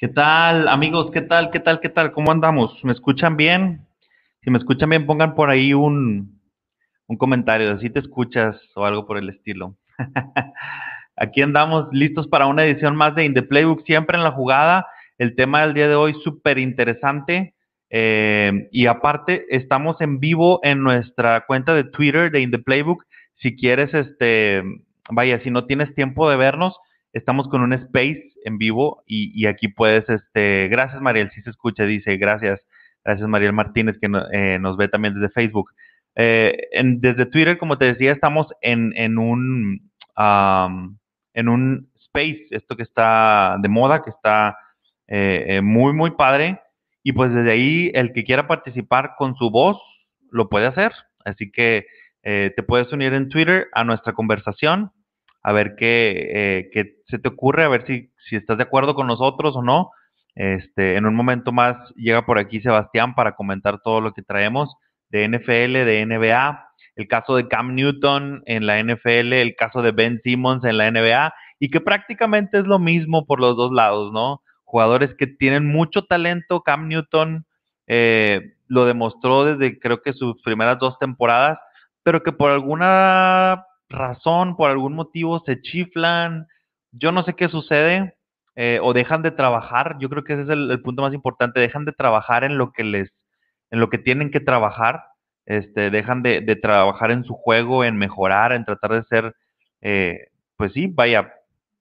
¿Qué tal, amigos? ¿Qué tal? ¿Qué tal? ¿Qué tal? ¿Cómo andamos? ¿Me escuchan bien? Si me escuchan bien, pongan por ahí un, un comentario, si te escuchas o algo por el estilo. Aquí andamos listos para una edición más de In the Playbook, siempre en la jugada. El tema del día de hoy súper interesante. Eh, y aparte, estamos en vivo en nuestra cuenta de Twitter de In the Playbook. Si quieres, este, vaya, si no tienes tiempo de vernos, estamos con un space en vivo y, aquí puedes, este, gracias Mariel, si se escucha, dice, gracias, gracias Mariel Martínez que eh, nos ve también desde Facebook. Eh, desde Twitter, como te decía, estamos en, en un, en un space, esto que está de moda, que está eh, muy, muy padre. Y pues desde ahí, el que quiera participar con su voz, lo puede hacer. Así que te puedes unir en Twitter a nuestra conversación a ver qué, qué se te ocurre, a ver si, si estás de acuerdo con nosotros o no. Este, en un momento más llega por aquí Sebastián para comentar todo lo que traemos de NFL, de NBA, el caso de Cam Newton en la NFL, el caso de Ben Simmons en la NBA, y que prácticamente es lo mismo por los dos lados, ¿no? Jugadores que tienen mucho talento, Cam Newton eh, lo demostró desde creo que sus primeras dos temporadas, pero que por alguna razón, por algún motivo, se chiflan. Yo no sé qué sucede eh, o dejan de trabajar. Yo creo que ese es el, punto más importante. Dejan de trabajar en lo que les, en lo que tienen que trabajar. Este, dejan de, trabajar en su juego, en mejorar, en tratar de ser, eh, pues sí, vaya,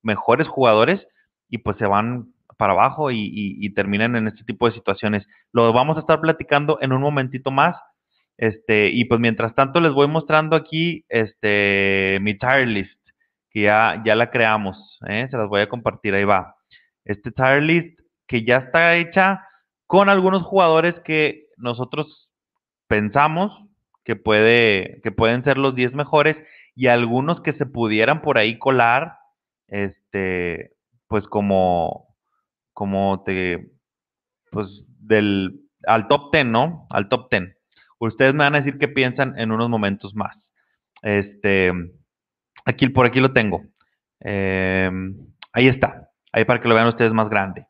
mejores jugadores y pues se van para abajo y, y, terminan en este tipo de situaciones. Lo vamos a estar platicando en un momentito más. Este, y pues mientras tanto les voy mostrando aquí este, mi tire list, que ya, ya la creamos, ¿eh? se las voy a compartir, ahí va. Este tire list que ya está hecha con algunos jugadores que nosotros pensamos que, puede, que pueden ser los 10 mejores y algunos que se pudieran por ahí colar, este, pues como, como te, pues del, al top 10, ¿no? Al top 10. Ustedes me van a decir qué piensan en unos momentos más. Este, aquí, por aquí lo tengo. Em, ahí está. Ahí para que lo vean ustedes más grande.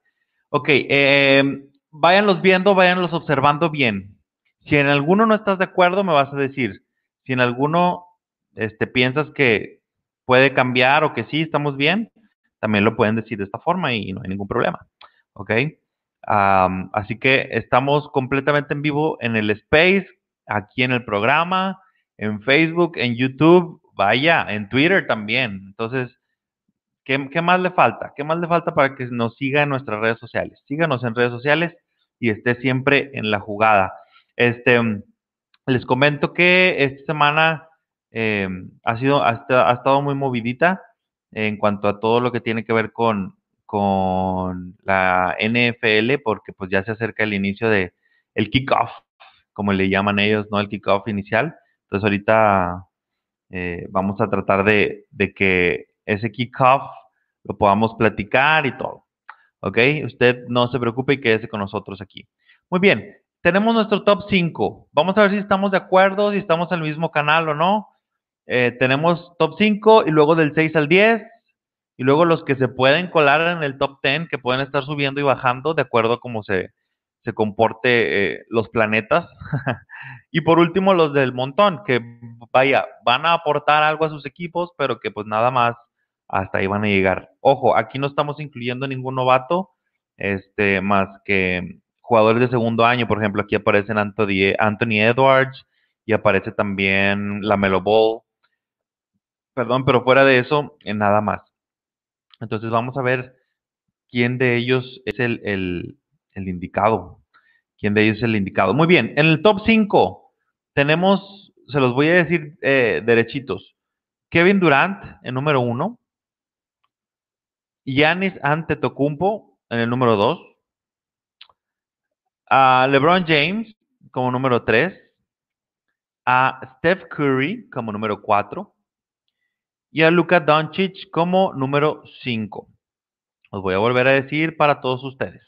Ok, eh, váyanlos viendo, váyanlos observando bien. Si en alguno no estás de acuerdo, me vas a decir. Si en alguno este, piensas que puede cambiar o que sí, estamos bien, también lo pueden decir de esta forma y no hay ningún problema. ¿Ok? así que estamos completamente en vivo en el space aquí en el programa, en Facebook, en YouTube, vaya, en Twitter también. Entonces, ¿qué, más le falta? ¿Qué más le falta para que nos siga en nuestras redes sociales? Síganos en redes sociales y esté siempre en la jugada. Este, les comento que esta semana em, ha sido, ha, estado muy movidita en cuanto a todo lo que tiene que ver con, con la NFL, porque pues ya se acerca el inicio de el kickoff como le llaman ellos, ¿no? El kickoff inicial. Entonces ahorita eh, vamos a tratar de, que ese kickoff lo podamos platicar y todo. ¿Ok? Usted no se preocupe y quédese con nosotros aquí. Muy bien, tenemos nuestro top 5. Vamos a ver si estamos de acuerdo, si estamos en el mismo canal o no. Eh, tenemos top 5 y luego del 6 al 10. Y luego los que se pueden colar en el top 10, que pueden estar subiendo y bajando de acuerdo a cómo se, se comporte eh, los planetas. y por último, los del montón, que vaya, van a aportar algo a sus equipos, pero que pues nada más hasta ahí van a llegar. Ojo, aquí no estamos incluyendo ningún novato, este, más que jugadores de segundo año, por ejemplo, aquí aparecen Anthony, Edwards y aparece también la Melo Ball. Perdón, pero fuera de eso, en nada más. Entonces vamos a ver quién de ellos es el, el indicado. ¿Quién de ellos es el indicado? Muy bien, en el top 5 tenemos, se los voy a decir eh, derechitos. Kevin Durant en número 1. Yanis Antetokounmpo en el número 2. A LeBron James como número 3. A Steph Curry como número 4. Y a Luka Doncic como número 5. Os voy a volver a decir para todos ustedes.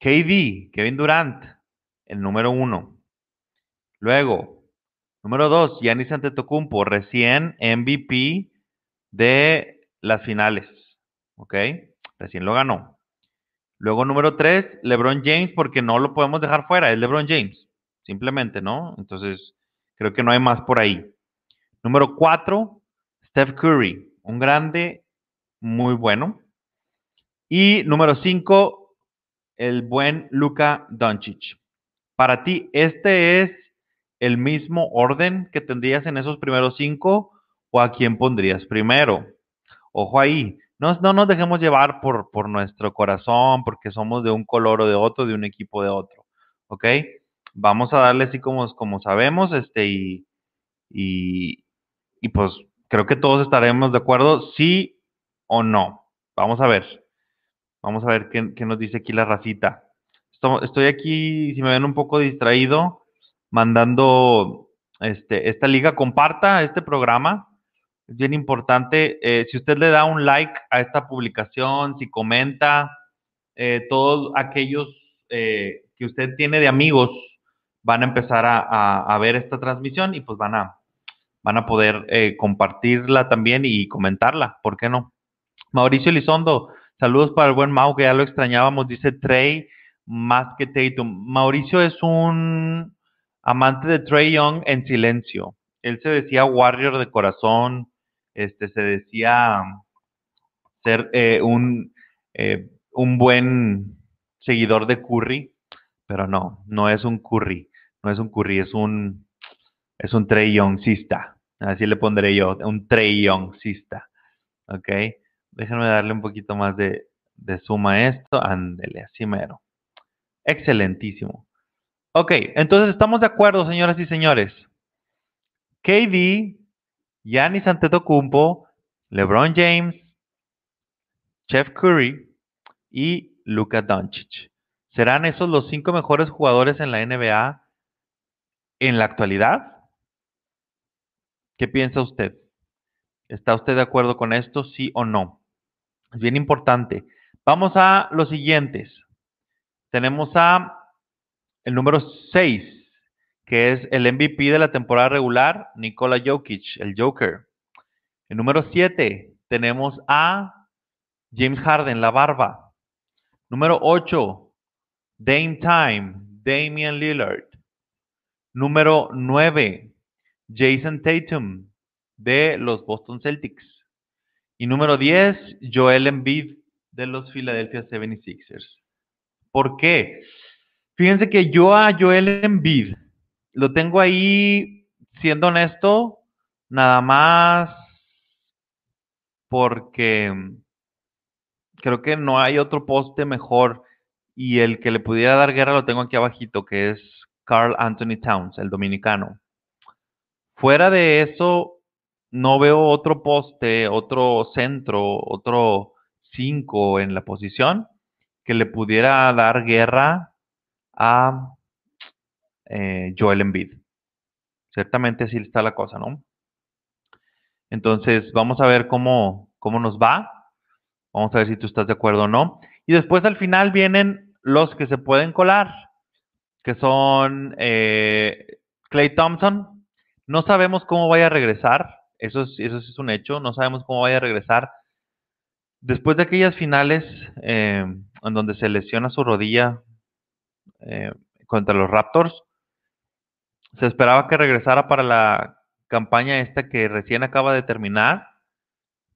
KD, Kevin Durant, el número uno. Luego, número dos, Giannis Antetokounmpo, recién MVP de las finales. ¿Ok? Recién lo ganó. Luego, número tres, LeBron James, porque no lo podemos dejar fuera, es LeBron James, simplemente, ¿no? Entonces, creo que no hay más por ahí. Número cuatro, Steph Curry, un grande, muy bueno. Y número cinco, el buen Luka Doncic. Para ti, ¿este es el mismo orden que tendrías en esos primeros cinco o a quién pondrías primero? Ojo ahí, no, no nos dejemos llevar por, por nuestro corazón, porque somos de un color o de otro, de un equipo de otro, ¿ok? Vamos a darle así como, como sabemos, este, y, y, y pues creo que todos estaremos de acuerdo, sí o no. Vamos a ver. Vamos a ver qué, qué nos dice aquí la racita. Estoy aquí, si me ven un poco distraído, mandando este, esta liga, comparta este programa. Es bien importante. Eh, si usted le da un like a esta publicación, si comenta, eh, todos aquellos eh, que usted tiene de amigos van a empezar a, a, ver esta transmisión y pues van a, van a poder compartirla también y comentarla. ¿Por qué no? Mauricio Elizondo, saludos para el buen Mau, que ya lo extrañábamos, dice Trey más que Tatum. Mauricio es un amante de Trey Young en silencio. Él se decía warrior de corazón, este, se decía ser eh, un, eh, un buen seguidor de Curry, pero no, no es un Curry, no es un Curry, es un, es un Trey Youngsista. Así le pondré yo, un Trey Youngsista. ¿Ok? Déjenme darle un poquito más de, de suma a esto. Ándele, así mero. Excelentísimo. Ok, entonces estamos de acuerdo, señoras y señores. KD, Giannis Antetokounmpo, LeBron James, Chef Curry y Luka Doncic. ¿Serán esos los cinco mejores jugadores en la NBA en la actualidad? ¿Qué piensa usted? ¿Está usted de acuerdo con esto, sí o no? Es bien importante. Vamos a los siguientes. Tenemos a el número 6, que es el MVP de la temporada regular, Nikola Jokic, el Joker. El número 7, tenemos a James Harden, la barba. Número 8, Dame Time, Damian Lillard. Número 9, Jason Tatum, de los Boston Celtics. Y número 10, Joel Embiid, de los Philadelphia 76ers. ¿Por qué? Fíjense que yo a Joel Embiid lo tengo ahí, siendo honesto, nada más porque creo que no hay otro poste mejor y el que le pudiera dar guerra lo tengo aquí abajito, que es Carl Anthony Towns, el dominicano. Fuera de eso, no veo otro poste, otro centro, otro 5 en la posición que le pudiera dar guerra a eh, Joel Embiid. Ciertamente así está la cosa, ¿no? Entonces, vamos a ver cómo, cómo nos va. Vamos a ver si tú estás de acuerdo o no. Y después al final vienen los que se pueden colar, que son Clay eh, Thompson. No sabemos cómo vaya a regresar. Eso es, eso es un hecho. No sabemos cómo vaya a regresar. Después de aquellas finales eh, en donde se lesiona su rodilla eh, contra los Raptors, se esperaba que regresara para la campaña esta que recién acaba de terminar,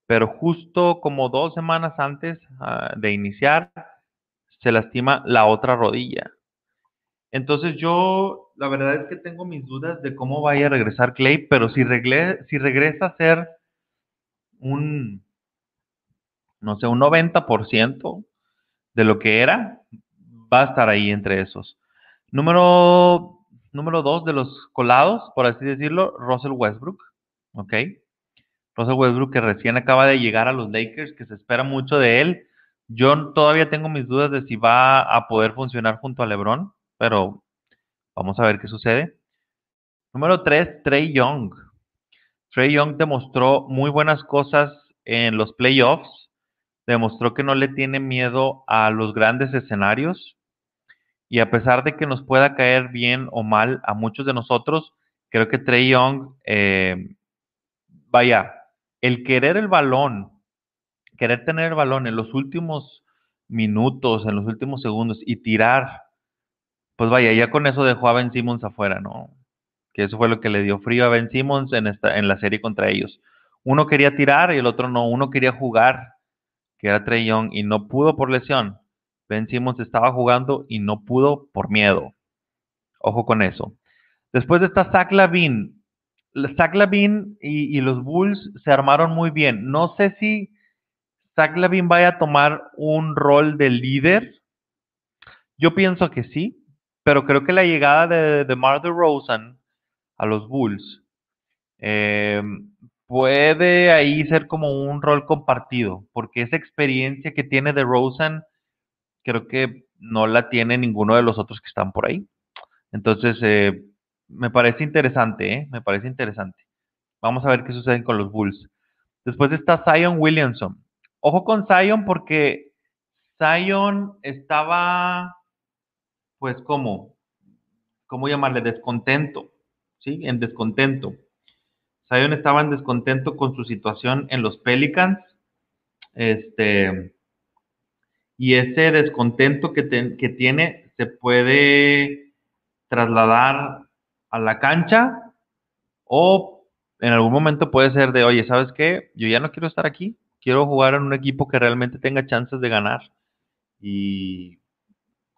pero justo como dos semanas antes uh, de iniciar, se lastima la otra rodilla. Entonces yo, la verdad es que tengo mis dudas de cómo vaya a regresar Clay, pero si, si regresa a ser un, no sé, un 90% de lo que era, va a estar ahí entre esos. Número, número dos de los colados, por así decirlo, Russell Westbrook. ¿Ok? Russell Westbrook que recién acaba de llegar a los Lakers, que se espera mucho de él. Yo todavía tengo mis dudas de si va a poder funcionar junto a LeBron, pero vamos a ver qué sucede. Número tres, Trey Young. Trey Young demostró muy buenas cosas en los playoffs demostró que no le tiene miedo a los grandes escenarios y a pesar de que nos pueda caer bien o mal a muchos de nosotros, creo que Trey Young, eh, vaya, el querer el balón, querer tener el balón en los últimos minutos, en los últimos segundos y tirar, pues vaya, ya con eso dejó a Ben Simmons afuera, ¿no? Que eso fue lo que le dio frío a Ben Simmons en, esta, en la serie contra ellos. Uno quería tirar y el otro no, uno quería jugar, que era Trey Young, y no pudo por lesión. Ben Simmons estaba jugando y no pudo por miedo. Ojo con eso. Después de esta Zach Lavin. Zach y, los Bulls se armaron muy bien. No sé si Zach Lavin vaya a tomar un rol de líder. Yo pienso que sí, pero creo que la llegada de, de Mar Rosen a los Bulls eh, puede ahí ser como un rol compartido, porque esa experiencia que tiene de Rosen creo que no la tiene ninguno de los otros que están por ahí. Entonces, eh, me parece interesante, ¿eh? Me parece interesante. Vamos a ver qué sucede con los Bulls. Después está Zion Williamson. Ojo con Zion porque Zion estaba, pues, ¿cómo? ¿Cómo llamarle? Descontento, ¿sí? En descontento. Zion estaba en descontento con su situación en los Pelicans. Este, y ese descontento que, que tiene se puede trasladar a la cancha o en algún momento puede ser de, oye, ¿sabes qué? Yo ya no quiero estar aquí, quiero jugar en un equipo que realmente tenga chances de ganar. Y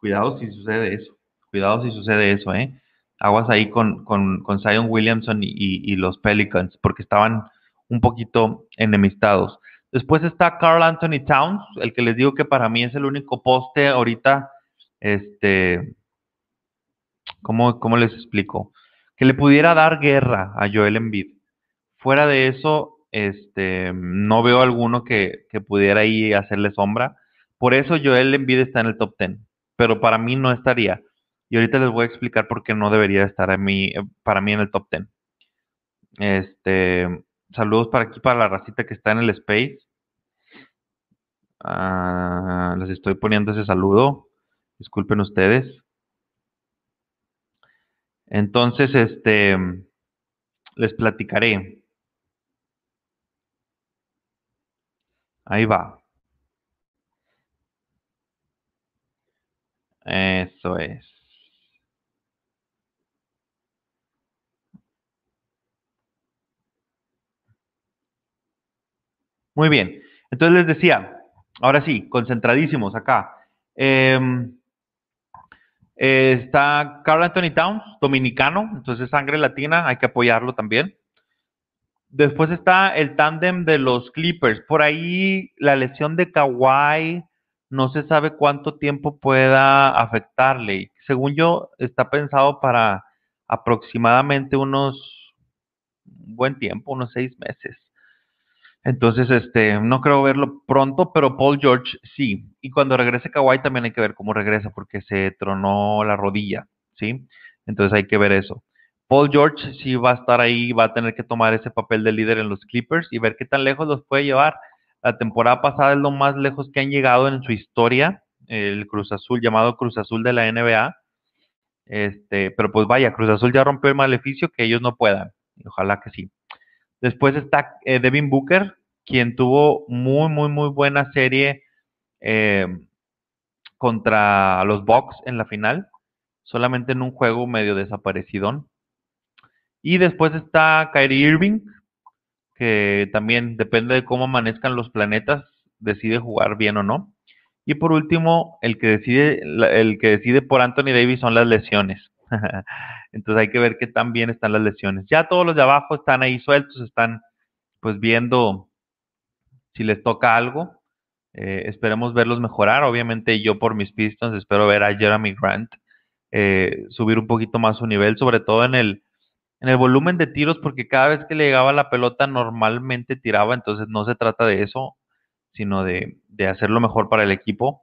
cuidado si sucede eso, cuidado si sucede eso, ¿eh? Aguas ahí con, con, con Zion Williamson y, y los Pelicans, porque estaban un poquito enemistados. Después está Carl Anthony Towns, el que les digo que para mí es el único poste ahorita, este, ¿cómo, cómo les explico? Que le pudiera dar guerra a Joel Embiid. Fuera de eso, este, no veo alguno que, que pudiera ahí hacerle sombra. Por eso Joel Embiid está en el top 10, pero para mí no estaría. Y ahorita les voy a explicar por qué no debería estar a mí, para mí en el top 10. Este, saludos para aquí, para la racita que está en el space. Ah, les estoy poniendo ese saludo. Disculpen ustedes. Entonces, este, les platicaré. Ahí va. Eso es. Muy bien. Entonces les decía, ahora sí, concentradísimos acá. Em, está Carl Anthony Towns, dominicano, entonces sangre latina, hay que apoyarlo también. Después está el tándem de los Clippers. Por ahí la lesión de Kawhi no se sabe cuánto tiempo pueda afectarle. Según yo, está pensado para aproximadamente unos buen tiempo, unos seis meses. Entonces, este, no creo verlo pronto, pero Paul George sí. Y cuando regrese Kawhi también hay que ver cómo regresa, porque se tronó la rodilla, ¿sí? Entonces hay que ver eso. Paul George sí va a estar ahí, va a tener que tomar ese papel de líder en los Clippers y ver qué tan lejos los puede llevar. La temporada pasada es lo más lejos que han llegado en su historia, el Cruz Azul, llamado Cruz Azul de la NBA. Este, pero pues vaya, Cruz Azul ya rompió el maleficio que ellos no puedan. Ojalá que sí. Después está eh, Devin Booker, quien tuvo muy, muy, muy buena serie eh, contra los Bucks en la final, solamente en un juego medio desaparecidón. Y después está Kyrie Irving, que también depende de cómo amanezcan los planetas, decide jugar bien o no. Y por último, el que decide, el que decide por Anthony Davis son las lesiones. Entonces hay que ver qué tan bien están las lesiones. Ya todos los de abajo están ahí sueltos, están pues viendo si les toca algo. Eh, esperemos verlos mejorar. Obviamente yo por mis Pistons espero ver a Jeremy Grant eh, subir un poquito más su nivel, sobre todo en el, en el volumen de tiros, porque cada vez que le llegaba la pelota normalmente tiraba, entonces no se trata de eso, sino de, de hacerlo mejor para el equipo.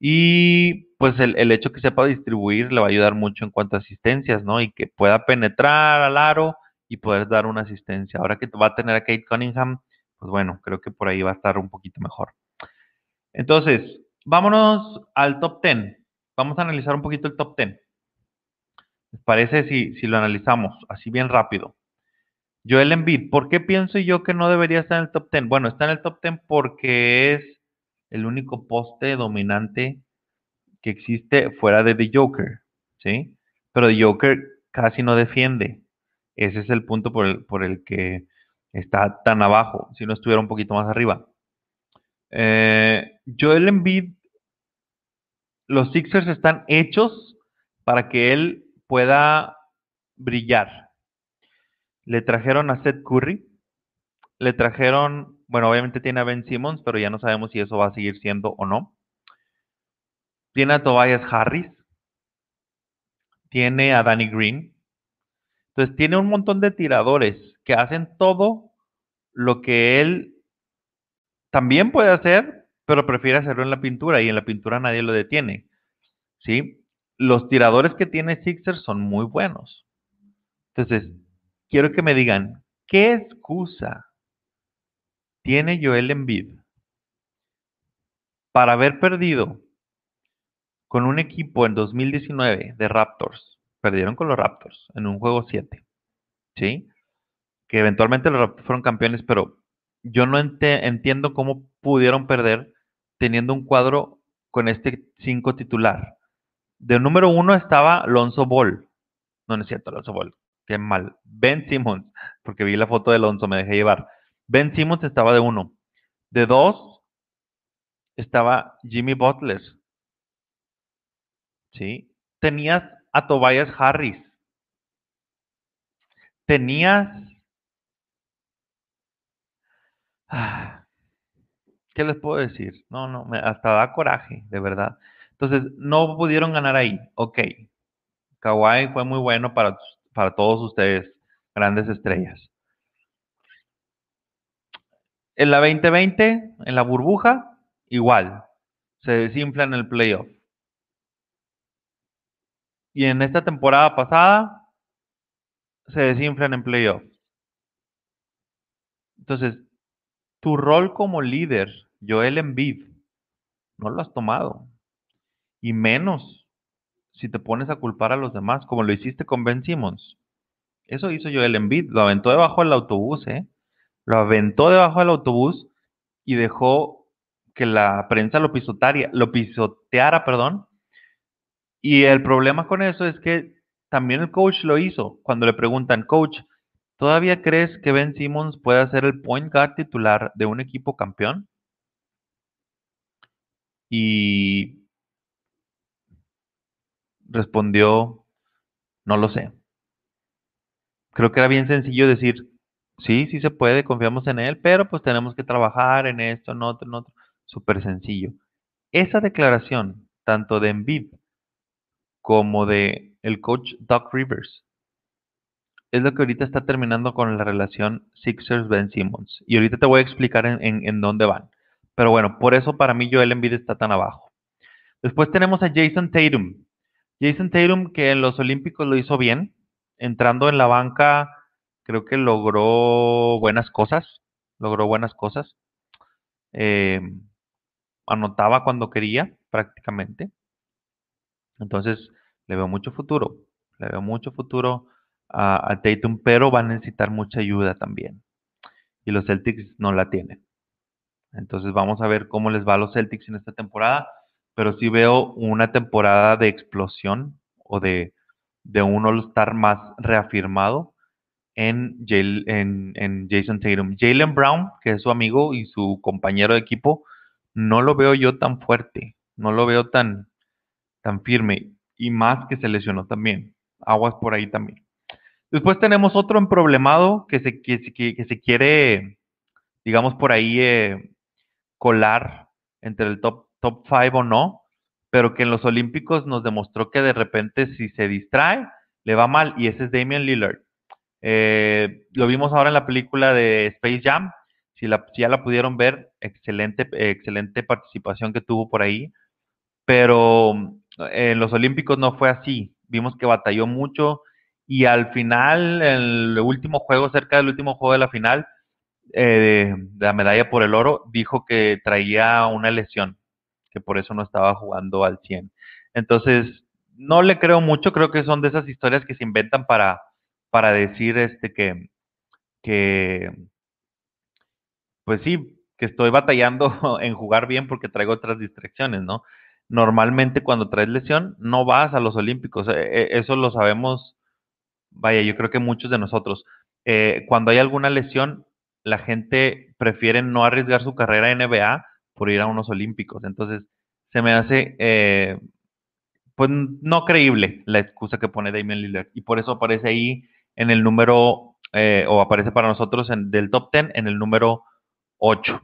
Y pues el, el, hecho que sepa distribuir le va a ayudar mucho en cuanto a asistencias, ¿no? Y que pueda penetrar al aro y poder dar una asistencia. Ahora que va a tener a Kate Cunningham, pues bueno, creo que por ahí va a estar un poquito mejor. Entonces, vámonos al top 10. Vamos a analizar un poquito el top 10. ¿Les parece si, si lo analizamos así bien rápido? Joel Embiid, ¿por qué pienso yo que no debería estar en el top 10? Bueno, está en el top 10 porque es el único poste dominante que existe fuera de The Joker, ¿sí? Pero The Joker casi no defiende. Ese es el punto por el, por el que está tan abajo, si no estuviera un poquito más arriba. Eh, Joel Embiid, los Sixers están hechos para que él pueda brillar. Le trajeron a Seth Curry, le trajeron, bueno, obviamente tiene a Ben Simmons, pero ya no sabemos si eso va a seguir siendo o no. Tiene a Tobias Harris, tiene a Danny Green. Entonces tiene un montón de tiradores que hacen todo lo que él también puede hacer, pero prefiere hacerlo en la pintura y en la pintura nadie lo detiene. ¿Sí? Los tiradores que tiene Sixers son muy buenos. Entonces, quiero que me digan, ¿qué excusa tiene Joel Embiid para haber perdido con un equipo en 2019 de Raptors? Perdieron con los Raptors en un juego 7. ¿Sí? Que eventualmente los Raptors fueron campeones, pero yo no entiendo cómo pudieron perder teniendo un cuadro con este 5 titular. De número uno estaba Alonso Ball. No, no es cierto, Alonso Ball. Qué mal. Ben Simmons, porque vi la foto de Alonso, me dejé llevar. Ben Simmons estaba de uno. De dos estaba Jimmy Butler. ¿Sí? Tenías a Tobias Harris. Tenías... Ah, ¿Qué les puedo decir? No, no, me, hasta da coraje, de verdad. Entonces, no pudieron ganar ahí. Ok. Kawhi fue muy bueno para, para todos ustedes, grandes estrellas. En la 2020, en la burbuja, igual. Se desinfla en el playoff. Y en esta temporada pasada, se desinflan en playoff. Entonces, tu rol como líder, Joel Embiid, no lo has tomado. Y menos si te pones a culpar a los demás, como lo hiciste con Ben Simmons. Eso hizo Joel Embiid, lo aventó debajo del autobús, ¿eh? lo aventó debajo del autobús y dejó que la prensa lo pisoteara, lo pisoteara, perdón. Y el problema con eso es que también el coach lo hizo. Cuando le preguntan, coach, ¿todavía crees que Ben Simmons puede ser el point guard titular de un equipo campeón? Y respondió, no lo sé. Creo que era bien sencillo decir, Sí, sí se puede, confiamos en él, pero pues tenemos que trabajar en esto, en otro, en otro. Súper sencillo. Esa declaración, tanto de Embiid como de el coach Doc Rivers, es lo que ahorita está terminando con la relación Sixers-Ben Simmons. Y ahorita te voy a explicar en, en, dónde van. Pero bueno, por eso para mí Joel Embiid está tan abajo. Después tenemos a Jason Tatum. Jason Tatum que en los Olímpicos lo hizo bien, entrando en la banca creo que logró buenas cosas, logró buenas cosas. Eh, anotaba cuando quería, prácticamente. Entonces, le veo mucho futuro, le veo mucho futuro a, a Tatum, pero va a necesitar mucha ayuda también. Y los Celtics no la tienen. Entonces, vamos a ver cómo les va a los Celtics en esta temporada, pero sí veo una temporada de explosión o de, de un All-Star más reafirmado en, en, Jason Tatum. Jalen Brown, que es su amigo y su compañero de equipo, no lo veo yo tan fuerte, no lo veo tan, tan firme y más que se lesionó también. Aguas por ahí también. Después tenemos otro emproblemado que se, que, que, se quiere, digamos, por ahí eh, colar entre el top, top five o no, pero que en los Olímpicos nos demostró que de repente si se distrae, le va mal, y ese es Damian Lillard. Eh, lo vimos ahora en la película de Space Jam. Si, ya la pudieron ver, excelente, excelente participación que tuvo por ahí. Pero en los Olímpicos no fue así. Vimos que batalló mucho y al final, el último juego, cerca del último juego de la final, eh, de la medalla por el oro, dijo que traía una lesión, que por eso no estaba jugando al 100. Entonces, no le creo mucho, creo que son de esas historias que se inventan para, para decir este que, que, pues sí, que estoy batallando en jugar bien porque traigo otras distracciones, ¿no? Normalmente cuando traes lesión no vas a los Olímpicos, e, e, eso lo sabemos, vaya, yo creo que muchos de nosotros. Eh, cuando hay alguna lesión, la gente prefiere no arriesgar su carrera en NBA por ir a unos Olímpicos. Entonces, se me hace, eh, pues, no creíble la excusa que pone Damian Lillard. Y por eso aparece ahí en el número, eh, o aparece para nosotros en, del top 10 en el número 8.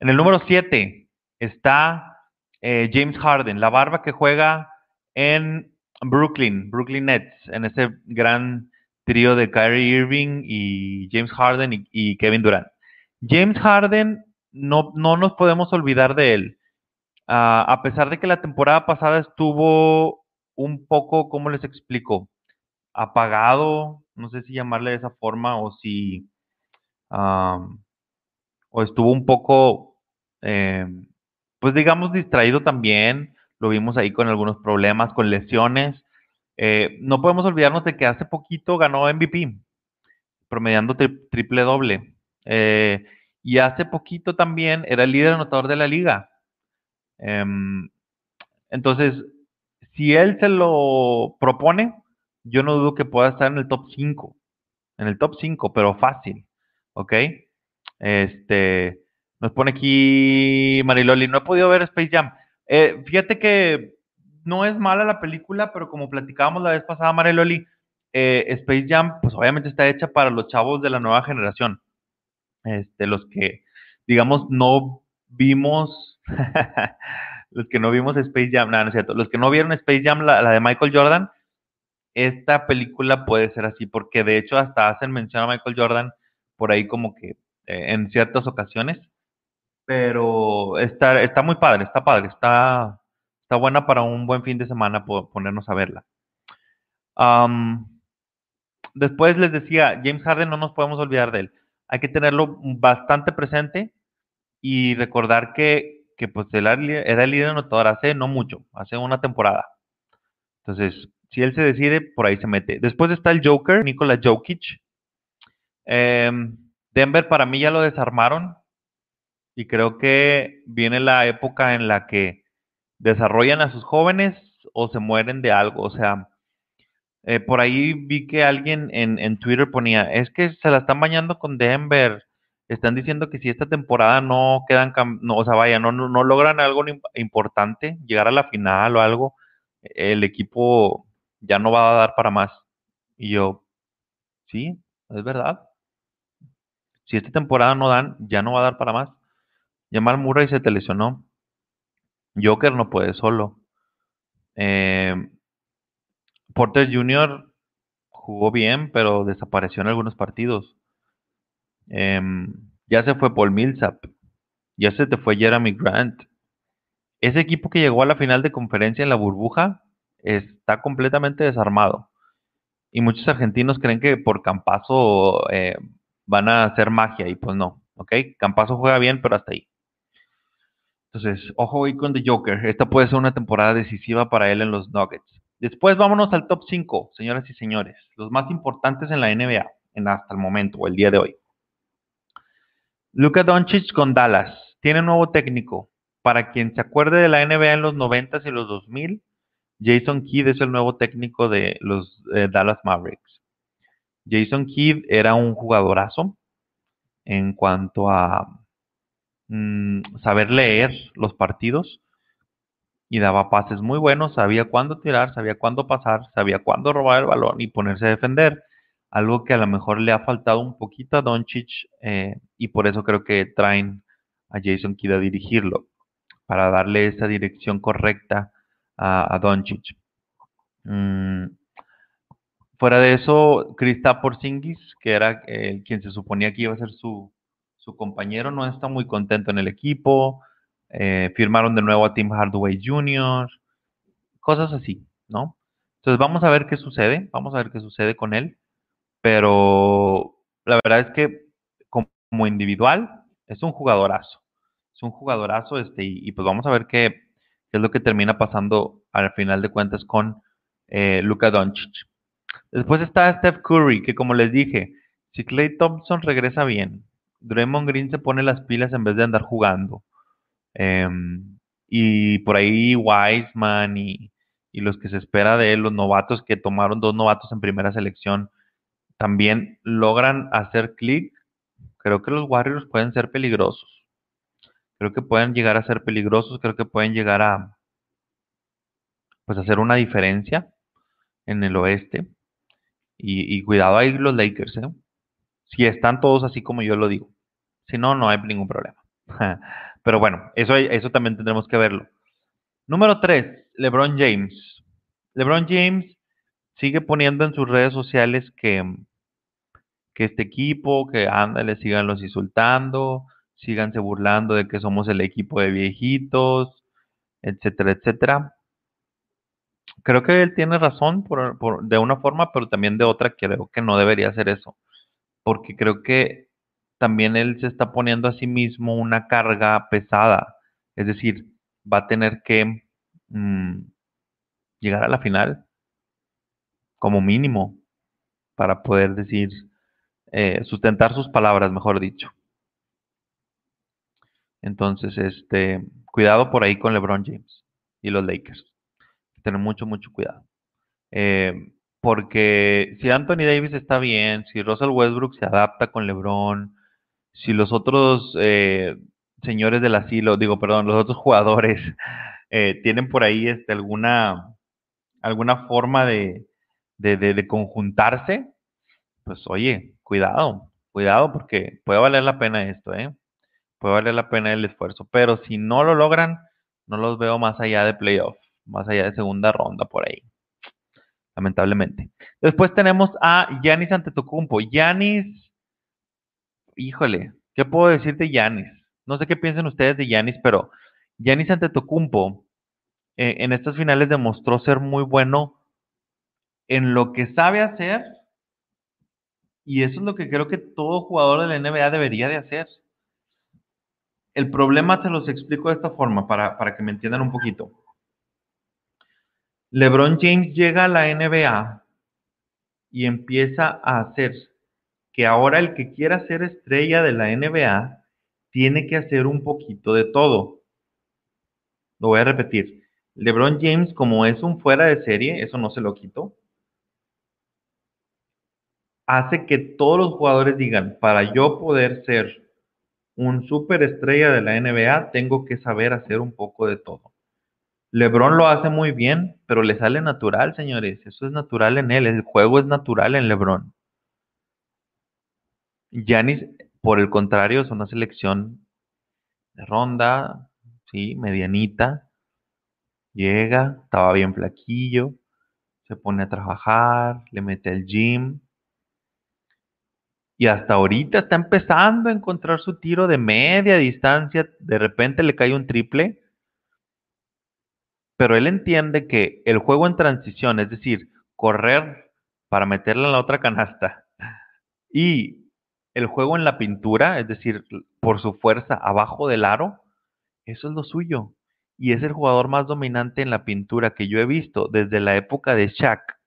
En el número 7 está eh, James Harden, la barba que juega en Brooklyn, Brooklyn Nets, en ese gran trío de Kyrie Irving y James Harden y, Kevin Durant. James Harden, no, no nos podemos olvidar de él. Ah, a pesar de que la temporada pasada estuvo un poco, ¿cómo les explico? Apagado, no sé si llamarle de esa forma o si, o estuvo un poco, eh, pues digamos, distraído también. Lo vimos ahí con algunos problemas, con lesiones. Eh, no podemos olvidarnos de que hace poquito ganó MVP, promediando triple doble. Eh, y hace poquito también era el líder anotador de la liga. Em, entonces, si él se lo propone, yo no dudo que pueda estar en el top 5. En el top 5, pero fácil. ¿Ok? Este, nos pone aquí Mariloli, no he podido ver Space Jam. Eh, fíjate que no es mala la película, pero como platicábamos la vez pasada, Mariloli, eh, Space Jam, pues obviamente está hecha para los chavos de la nueva generación. Este, los que, digamos, no vimos, los que no vimos Space Jam, nada, no es cierto, los que no vieron Space Jam, la, de Michael Jordan, esta película puede ser así, porque de hecho hasta hacen mención a Michael Jordan por ahí como que eh, en ciertas ocasiones, pero está, está muy padre, está padre, está, está buena para un buen fin de semana ponernos a verla. después les decía, James Harden no nos podemos olvidar de él hay que tenerlo bastante presente y recordar que, que pues era el líder anotador hace no mucho, hace una temporada. Entonces, si él se decide, por ahí se mete. Después está el Joker, Nikola Jokic. Em, Denver para mí ya lo desarmaron y creo que viene la época en la que desarrollan a sus jóvenes o se mueren de algo. O sea, eh, por ahí vi que alguien en, Twitter ponía, es que se la están bañando con Denver. Están diciendo que si esta temporada no quedan, no, o sea, vaya, no, no, logran algo importante, llegar a la final o algo, el equipo ya no va a dar para más. Y yo, sí, es verdad. Si esta temporada no dan, ya no va a dar para más. Jamal Murray se te lesionó. Joker no puede solo. Eh, Porter Jr. jugó bien, pero desapareció en algunos partidos. Em, ya se fue Paul Millsap. Ya se te fue Jeremy Grant. Ese equipo que llegó a la final de conferencia en la burbuja está completamente desarmado. Y muchos argentinos creen que por Campazo eh, van a hacer magia y pues no, ¿ok? Campazo juega bien, pero hasta ahí. Entonces, ojo hoy con The Joker. Esta puede ser una temporada decisiva para él en los Nuggets. Después vámonos al top 5, señoras y señores, los más importantes en la NBA en hasta el momento o el día de hoy. Luka Doncic con Dallas tiene nuevo técnico. Para quien se acuerde de la NBA en los 90 y los 2000, Jason Kidd es el nuevo técnico de los eh, Dallas Mavericks. Jason Kidd era un jugadorazo en cuanto a mm, saber leer los partidos y daba pases muy buenos, sabía cuándo tirar, sabía cuándo pasar, sabía cuándo robar el balón y ponerse a defender. Algo que a lo mejor le ha faltado un poquito a Doncic eh, y por eso creo que traen a Jason Kidd a dirigirlo, para darle esa dirección correcta a, a Doncic. Mm, fuera de eso, Krista Porzingis, que era eh, quien se suponía que iba a ser su, su compañero, no está muy contento en el equipo. Eh, firmaron de nuevo a Tim Hardaway Jr., cosas así, ¿no? Entonces vamos a ver qué sucede, vamos a ver qué sucede con él, pero la verdad es que como individual es un jugadorazo, es un jugadorazo este, y, pues vamos a ver qué, es lo que termina pasando al final de cuentas con eh, Luka Doncic. Después está Steph Curry, que como les dije, si Clay Thompson regresa bien, Draymond Green se pone las pilas en vez de andar jugando. Em, y por ahí Wiseman y, y los que se espera de él, los novatos que tomaron dos novatos en primera selección, también logran hacer clic, creo que los Warriors pueden ser peligrosos. Creo que pueden llegar a ser peligrosos, creo que pueden llegar a pues hacer una diferencia en el oeste. Y, cuidado ahí los Lakers, ¿eh? Si están todos así como yo lo digo. Si no, no hay ningún problema. Pero bueno, eso, eso también tendremos que verlo. Número 3, LeBron James. LeBron James sigue poniendo en sus redes sociales que, que este equipo, que anda, le sigan los insultando, síganse burlando de que somos el equipo de viejitos, etcétera, etcétera. Creo que él tiene razón por, por, de una forma, pero también de otra creo que no debería hacer eso, porque creo que también él se está poniendo a sí mismo una carga pesada, es decir, va a tener que mm, llegar a la final como mínimo para poder decir, eh, sustentar sus palabras, mejor dicho. Entonces, este, cuidado por ahí con LeBron James y los Lakers. Tener mucho, mucho cuidado. Eh, porque si Anthony Davis está bien, si Russell Westbrook se adapta con LeBron, si los otros eh, señores del asilo, digo, perdón, los otros jugadores eh, tienen por ahí este, alguna, alguna forma de, de, conjuntarse, pues oye, cuidado, cuidado porque puede valer la pena esto, ¿eh? Puede valer la pena el esfuerzo, pero si no lo logran, no los veo más allá de playoff, más allá de segunda ronda por ahí, lamentablemente. Después tenemos a Yanis Antetokounmpo. Yanis, híjole, ¿qué puedo decir de Yanis? No sé qué piensan ustedes de Yanis, pero Yanis Antetokounmpo eh, en estas finales demostró ser muy bueno en lo que sabe hacer y eso es lo que creo que todo jugador de la NBA debería de hacer. El problema se los explico de esta forma para, para que me entiendan un poquito. LeBron James llega a la NBA y empieza a hacer que ahora el que quiera ser estrella de la NBA tiene que hacer un poquito de todo. Lo voy a repetir. LeBron James, como es un fuera de serie, eso no se lo quito, hace que todos los jugadores digan, para yo poder ser un superestrella de la NBA, tengo que saber hacer un poco de todo. LeBron lo hace muy bien, pero le sale natural, señores. Eso es natural en él. El juego es natural en LeBron. Yanis, por el contrario, es una selección de ronda, sí, medianita. Llega, estaba bien flaquillo, se pone a trabajar, le mete el gym. Y hasta ahorita está empezando a encontrar su tiro de media distancia. De repente le cae un triple. Pero él entiende que el juego en transición, es decir, correr para meterla en la otra canasta y el juego en la pintura, es decir, por su fuerza abajo del aro, eso es lo suyo. Y es el jugador más dominante en la pintura que yo he visto desde la época de Shaq.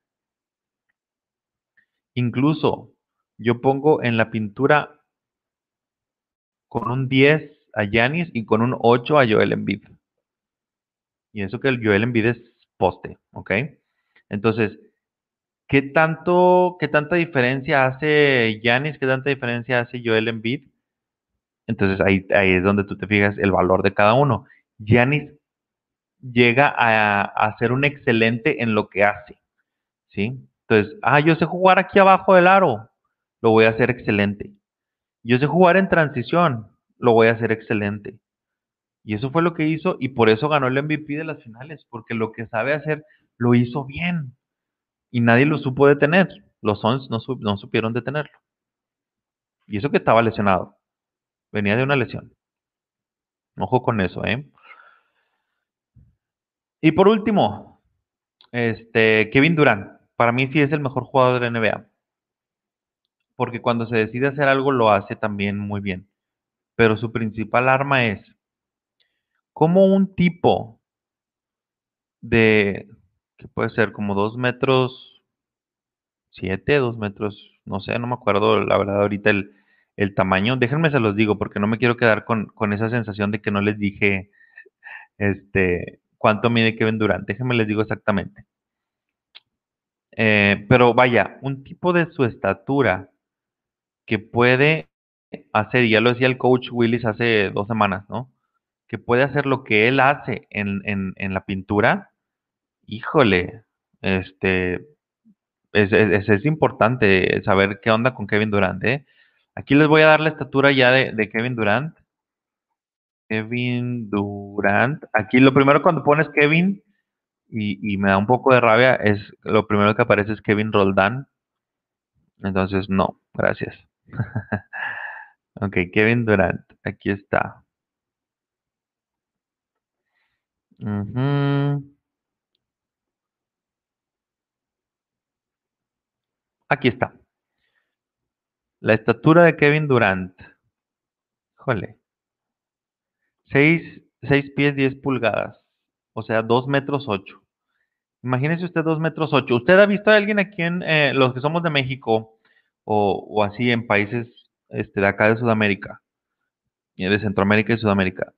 Incluso yo pongo en la pintura con un 10 a Yanis y con un 8 a Joel Embiid. Y eso que el Joel Embiid es poste, ¿ok? Entonces, ¿Qué tanto, qué tanta diferencia hace Yanis? ¿Qué tanta diferencia hace Joel Embiid? Entonces ahí, ahí es donde tú te fijas el valor de cada uno. Yanis llega a, ser un excelente en lo que hace. ¿Sí? Entonces, ah, yo sé jugar aquí abajo del aro, lo voy a hacer excelente. Yo sé jugar en transición, lo voy a hacer excelente. Y eso fue lo que hizo y por eso ganó el MVP de las finales, porque lo que sabe hacer lo hizo bien y nadie lo supo detener. Los Suns no, supieron detenerlo. Y eso que estaba lesionado. Venía de una lesión. Ojo con eso, ¿eh? Y por último, este, Kevin Durant. Para mí sí es el mejor jugador de la NBA. Porque cuando se decide hacer algo lo hace también muy bien. Pero su principal arma es como un tipo de que puede ser como dos metros siete, dos metros, no sé, no me acuerdo la verdad ahorita el, el tamaño. Déjenme se los digo porque no me quiero quedar con, con esa sensación de que no les dije este, cuánto mide Kevin Durant. Déjenme les digo exactamente. Eh, pero vaya, un tipo de su estatura que puede hacer, ya lo decía el coach Willis hace dos semanas, ¿no? Que puede hacer lo que él hace en, en, en la pintura, híjole, este, es, importante saber qué onda con Kevin Durant, ¿eh? Aquí les voy a dar la estatura ya de, Kevin Durant. Kevin Durant. Aquí lo primero cuando pones Kevin, y, me da un poco de rabia, es lo primero que aparece es Kevin Roldán. Entonces, no, gracias. ok, Kevin Durant, aquí está. Uh. Aquí está. La estatura de Kevin Durant. Híjole. 6, 6 pies 10 pulgadas. O sea, 2 metros 8. Imagínese usted 2 metros 8. ¿Usted ha visto a alguien aquí en eh, los que somos de México o, así en países este, de acá de Sudamérica, de Centroamérica y Sudamérica?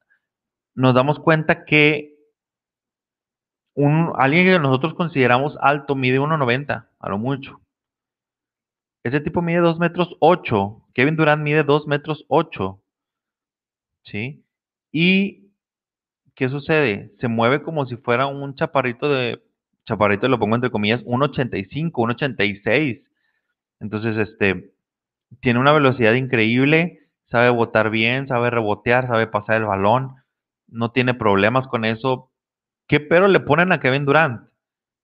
Nos damos cuenta que un, alguien que nosotros consideramos alto mide 1,90 a lo mucho. Ese tipo mide 2 metros 8. Kevin Durant mide 2 metros 8. ¿Sí? Y, ¿qué sucede? Se mueve como si fuera un chaparrito de, chaparrito lo pongo entre comillas, 1.85, 1.86. Entonces, este, tiene una velocidad increíble, sabe botar bien, sabe rebotear, sabe pasar el balón, no tiene problemas con eso. ¿Qué pero le ponen a Kevin Durant?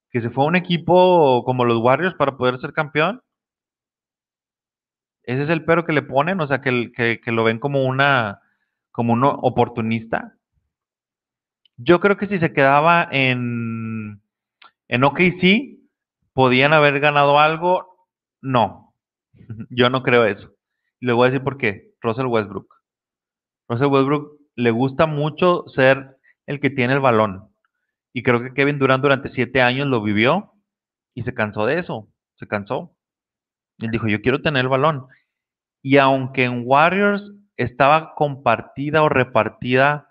¿Que se fue a un equipo como los Warriors para poder ser campeón? Ese es el pero que le ponen, o sea, que, que, lo ven como una, como un oportunista. Yo creo que si se quedaba en, en OKC, podían haber ganado algo. No, yo no creo eso. Le voy a decir por qué. Russell Westbrook. Russell Westbrook le gusta mucho ser el que tiene el balón. Y creo que Kevin Durant durante siete años lo vivió y se cansó de eso. Se cansó. Él dijo, yo quiero tener el balón. Y aunque en Warriors estaba compartida o repartida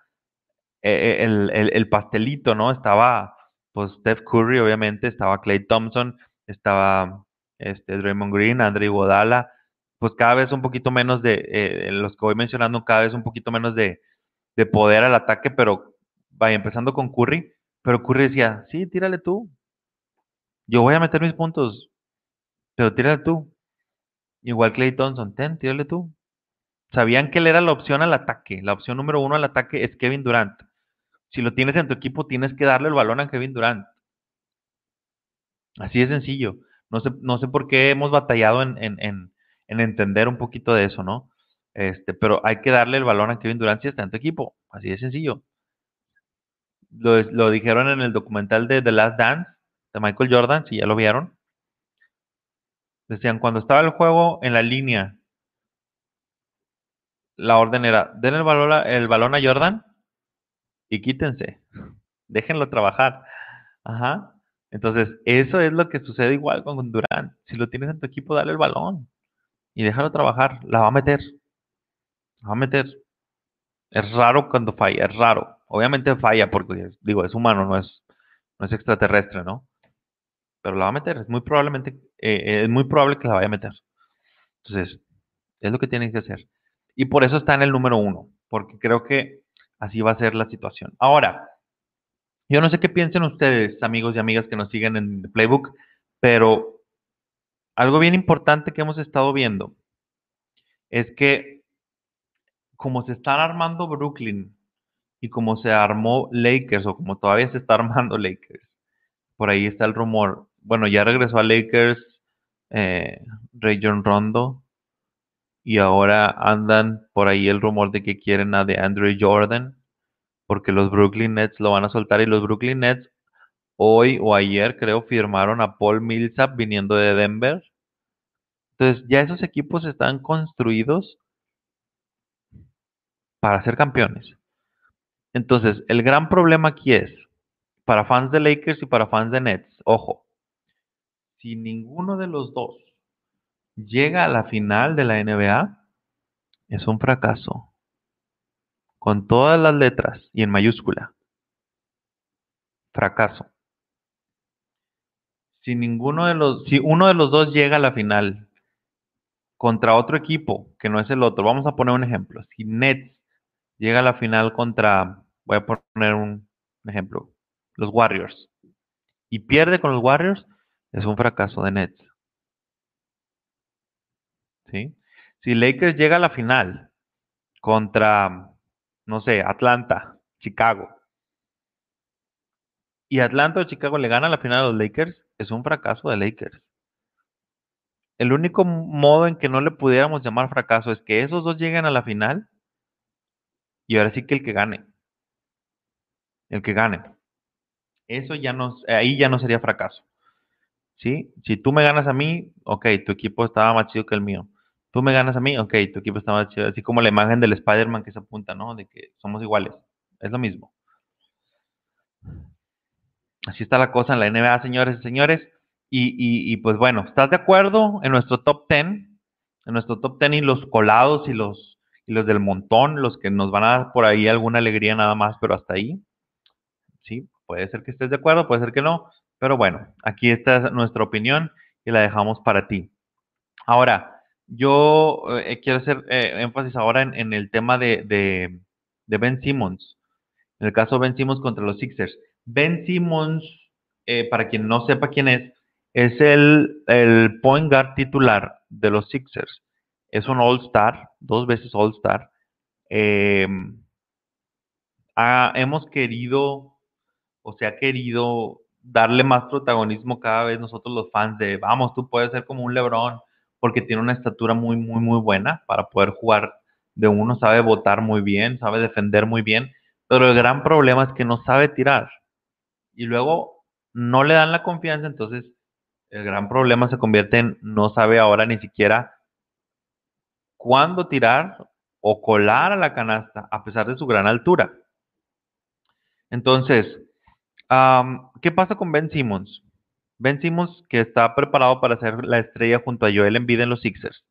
eh, el, el, el, pastelito, ¿no? Estaba, pues, Steph Curry, obviamente, estaba Clay Thompson, estaba este, Draymond Green, Andre Iguodala, pues cada vez un poquito menos de, eh, los que voy mencionando, cada vez un poquito menos de, de poder al ataque, pero vaya, empezando con Curry, pero Curry decía, sí, tírale tú. Yo voy a meter mis puntos, pero tírale tú. Igual Clay Thompson, ten, tírale tú. Sabían que él era la opción al ataque. La opción número uno al ataque es Kevin Durant. Si lo tienes en tu equipo, tienes que darle el balón a Kevin Durant. Así de sencillo. No sé, no sé por qué hemos batallado en, en, en, en entender un poquito de eso, ¿no? Este, pero hay que darle el balón a Kevin Durant si está en tu equipo. Así de sencillo. Lo, lo dijeron en el documental de The Last Dance de Michael Jordan, si ya lo vieron. Decían, cuando estaba el juego en la línea, la orden era, den el balón, a, el balón a Jordan y quítense. Déjenlo trabajar. Ajá. Entonces, eso es lo que sucede igual con Durant. Si lo tienes en tu equipo, dale el balón y déjalo trabajar. La va a meter. La va a meter. Es raro cuando falla, es raro. Obviamente falla porque, digo, es humano, no es, no es extraterrestre, ¿no? Pero la va a meter. Es muy probablemente, eh, es muy probable que la vaya a meter. Entonces, es lo que tienen que hacer. Y por eso está en el número uno, porque creo que así va a ser la situación. Ahora, yo no sé qué piensen ustedes, amigos y amigas que nos siguen en Playbook, pero algo bien importante que hemos estado viendo es que como se están armando Brooklyn y como se armó Lakers o como todavía se está armando Lakers, por ahí está el rumor. Bueno, ya regresó a Lakers eh, Rayon Rondo, y ahora andan por ahí el rumor de que quieren a de Andrew Jordan porque los Brooklyn Nets lo van a soltar y los Brooklyn Nets hoy o ayer creo firmaron a Paul Millsap viniendo de Denver. Entonces ya esos equipos están construidos para ser campeones. Entonces, el gran problema aquí es, para fans de Lakers y para fans de Nets, ojo, si ninguno de los dos llega a la final de la NBA, es un fracaso. Con todas las letras y en mayúscula. Fracaso. Si ninguno de los, si uno de los dos llega a la final contra otro equipo que no es el otro, vamos a poner un ejemplo. Si Nets llega a la final contra, voy a poner un ejemplo, los Warriors, y pierde con los Warriors, es un fracaso de Nets. ¿Sí? Si Lakers llega a la final contra, no sé, Atlanta, Chicago, y Atlanta o Chicago le gana la final a los Lakers, es un fracaso de Lakers. El único modo en que no le pudiéramos llamar fracaso es que esos dos lleguen a la final y ahora sí que el que gane. El que gane. Eso ya no, ahí ya no sería fracaso. ¿Sí? Si tú me ganas a mí, ok, tu equipo estaba más chido que el mío. Tú me ganas a mí, ok, tu equipo estaba más chido. Así como la imagen del Spider-Man que se apunta, ¿no? De que somos iguales. Es lo mismo. Así está la cosa en la NBA, señores y señores. Y, pues bueno, ¿estás de acuerdo en nuestro top 10? En nuestro top 10 y los colados y los, y los del montón, los que nos van a dar por ahí alguna alegría nada más, pero hasta ahí. Sí, puede ser que estés de acuerdo, puede ser que no. Pero bueno, aquí está nuestra opinión y la dejamos para ti. Ahora, yo eh, quiero hacer eh, énfasis ahora en, el tema de, de Ben Simmons. En el caso de Ben Simmons contra los Sixers. Ben Simmons, eh, para quien no sepa quién es, es el, el point guard titular de los Sixers. Es un All-Star, dos veces All-Star. Em, hemos querido, o se ha querido darle más protagonismo cada vez nosotros los fans de, vamos, tú puedes ser como un Lebron, porque tiene una estatura muy, muy, muy buena para poder jugar de uno, sabe votar muy bien, sabe defender muy bien, pero el gran problema es que no sabe tirar y luego no le dan la confianza, entonces el gran problema se convierte en no sabe ahora ni siquiera cuándo tirar o colar a la canasta a pesar de su gran altura. Entonces, ¿qué pasa con Ben Simmons? Ben Simmons, que está preparado para ser la estrella junto a Joel Embiid en los Sixers,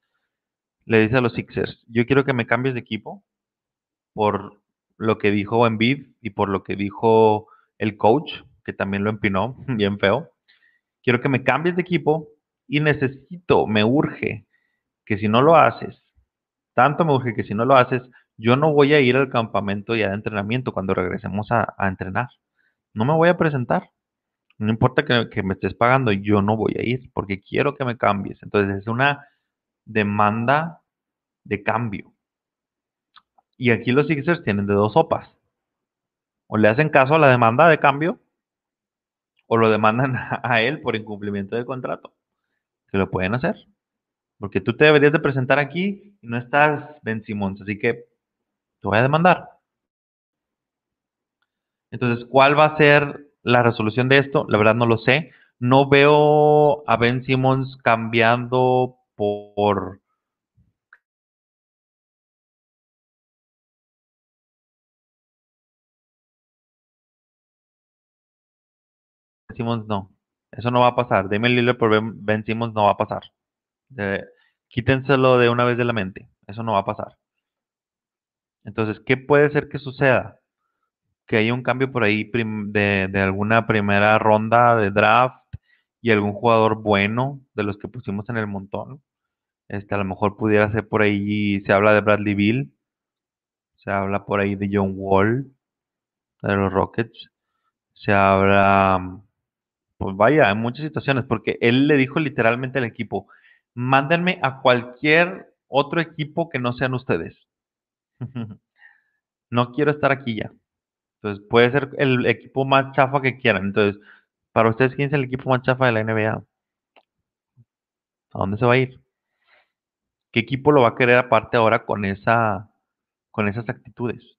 le dice a los Sixers, yo quiero que me cambies de equipo por lo que dijo Embiid y por lo que dijo el coach, que también lo empinó bien feo. Quiero que me cambies de equipo y necesito, me urge que si no lo haces, tanto me urge que si no lo haces, yo no voy a ir al campamento ya de entrenamiento cuando regresemos a, entrenar. No me voy a presentar. No importa que, me estés pagando, yo no voy a ir porque quiero que me cambies. Entonces es una demanda de cambio. Y aquí los Sixers tienen de dos sopas. O le hacen caso a la demanda de cambio o lo demandan a él por incumplimiento de contrato. Que lo pueden hacer. Porque tú te deberías de presentar aquí y no estás Ben Simmons, así que te voy a demandar. Entonces, ¿cuál va a ser la resolución de esto? La verdad no lo sé. No veo a Ben Simmons cambiando por Simmons no. Eso no va a pasar. Damian Lillard por Ben Simmons no va a pasar. quítenselo de una vez de la mente. Eso no va a pasar. Entonces, ¿qué puede ser que suceda? Que haya un cambio por ahí de, de, alguna primera ronda de draft y algún jugador bueno de los que pusimos en el montón. Este, a lo mejor pudiera ser por ahí, se habla de Bradley Bill, se habla por ahí de John Wall, de los Rockets, se habla pues vaya, en muchas situaciones, porque él le dijo literalmente al equipo, mándenme a cualquier otro equipo que no sean ustedes. no quiero estar aquí ya. Entonces, puede ser el equipo más chafa que quieran. Entonces, para ustedes, ¿quién es el equipo más chafa de la NBA? ¿A dónde se va a ir? ¿Qué equipo lo va a querer aparte ahora con esa con esas actitudes?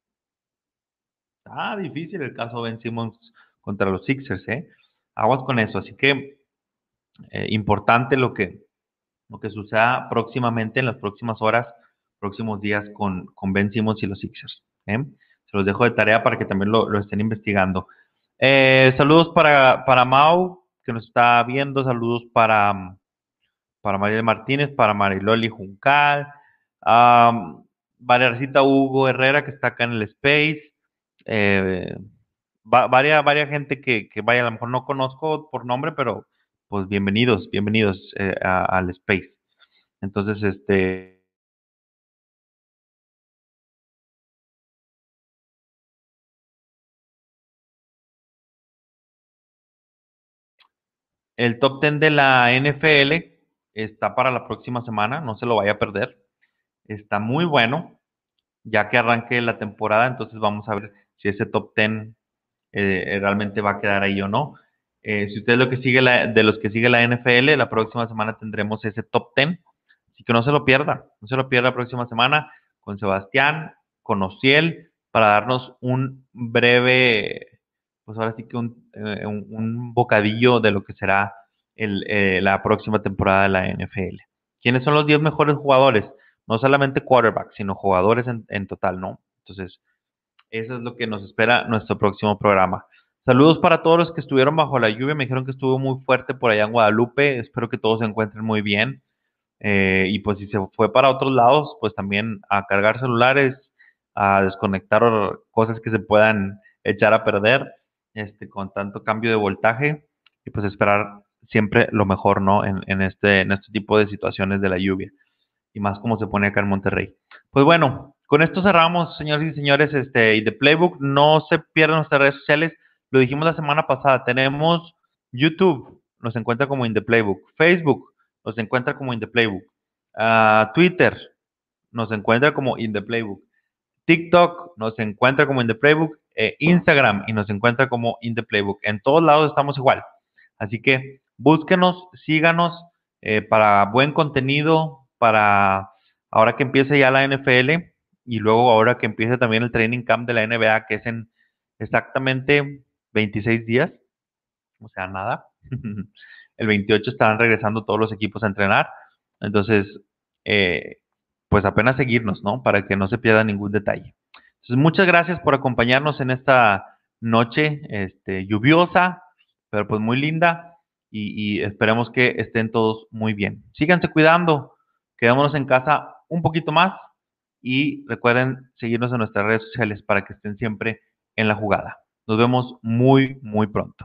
Ah, difícil el caso de Ben Simmons contra los Sixers, ¿eh? aguas con eso. Así que eh, importante lo que, lo que suceda próximamente, en las próximas horas, próximos días con, con Ben Simmons y los Sixers. ¿eh? Los dejo de tarea para que también lo, estén investigando. Eh, saludos para, para Mau, que nos está viendo. Saludos para, para María Martínez, para Mariloli Juncal. Valercita Hugo Herrera, que está acá en el Space. Eh, varias, varias gente que, que, vaya, a lo mejor no conozco por nombre, pero pues bienvenidos, bienvenidos eh, al Space. Entonces, este... El top 10 de la NFL está para la próxima semana, no se lo vaya a perder. Está muy bueno, ya que arranque la temporada, entonces vamos a ver si ese top 10 eh, realmente va a quedar ahí o no. Eh, si usted es lo que sigue de los que sigue la NFL, la próxima semana tendremos ese top 10. Así que no se lo pierda, no se lo pierda la próxima semana con Sebastián, con Ociel, para darnos un breve, pues ahora sí que un, eh, bocadillo de lo que será el, la próxima temporada de la NFL. ¿Quiénes son los 10 mejores jugadores? No solamente quarterbacks, sino jugadores en, en total, ¿no? Entonces, eso es lo que nos espera nuestro próximo programa. Saludos para todos los que estuvieron bajo la lluvia. Me dijeron que estuvo muy fuerte por allá en Guadalupe. Espero que todos se encuentren muy bien. Eh, y pues si se fue para otros lados, pues también a cargar celulares, a desconectar cosas que se puedan echar a perder este, con tanto cambio de voltaje y pues esperar siempre lo mejor, ¿no? En, este, en este tipo de situaciones de la lluvia y más como se pone acá en Monterrey. Pues bueno, con esto cerramos, señores y señores, este, y de Playbook, no se pierdan nuestras redes sociales. Lo dijimos la semana pasada, tenemos YouTube, nos encuentra como In The Playbook, Facebook, nos encuentra como In The Playbook, uh, Twitter, nos encuentra como In The Playbook, TikTok, nos encuentra como In The Playbook, eh, Instagram y nos encuentra como In The Playbook. En todos lados estamos igual. Así que búsquenos, síganos eh, para buen contenido, para ahora que empiece ya la NFL y luego ahora que empiece también el training camp de la NBA, que es en exactamente 26 días, o sea, nada. el 28 estarán regresando todos los equipos a entrenar. Entonces, eh, pues apenas seguirnos, ¿no? Para que no se pierda ningún detalle. Entonces, muchas gracias por acompañarnos en esta noche este, lluviosa, pero pues muy linda y, y, esperemos que estén todos muy bien. Síganse cuidando, quedémonos en casa un poquito más y recuerden seguirnos en nuestras redes sociales para que estén siempre en la jugada. Nos vemos muy, muy pronto.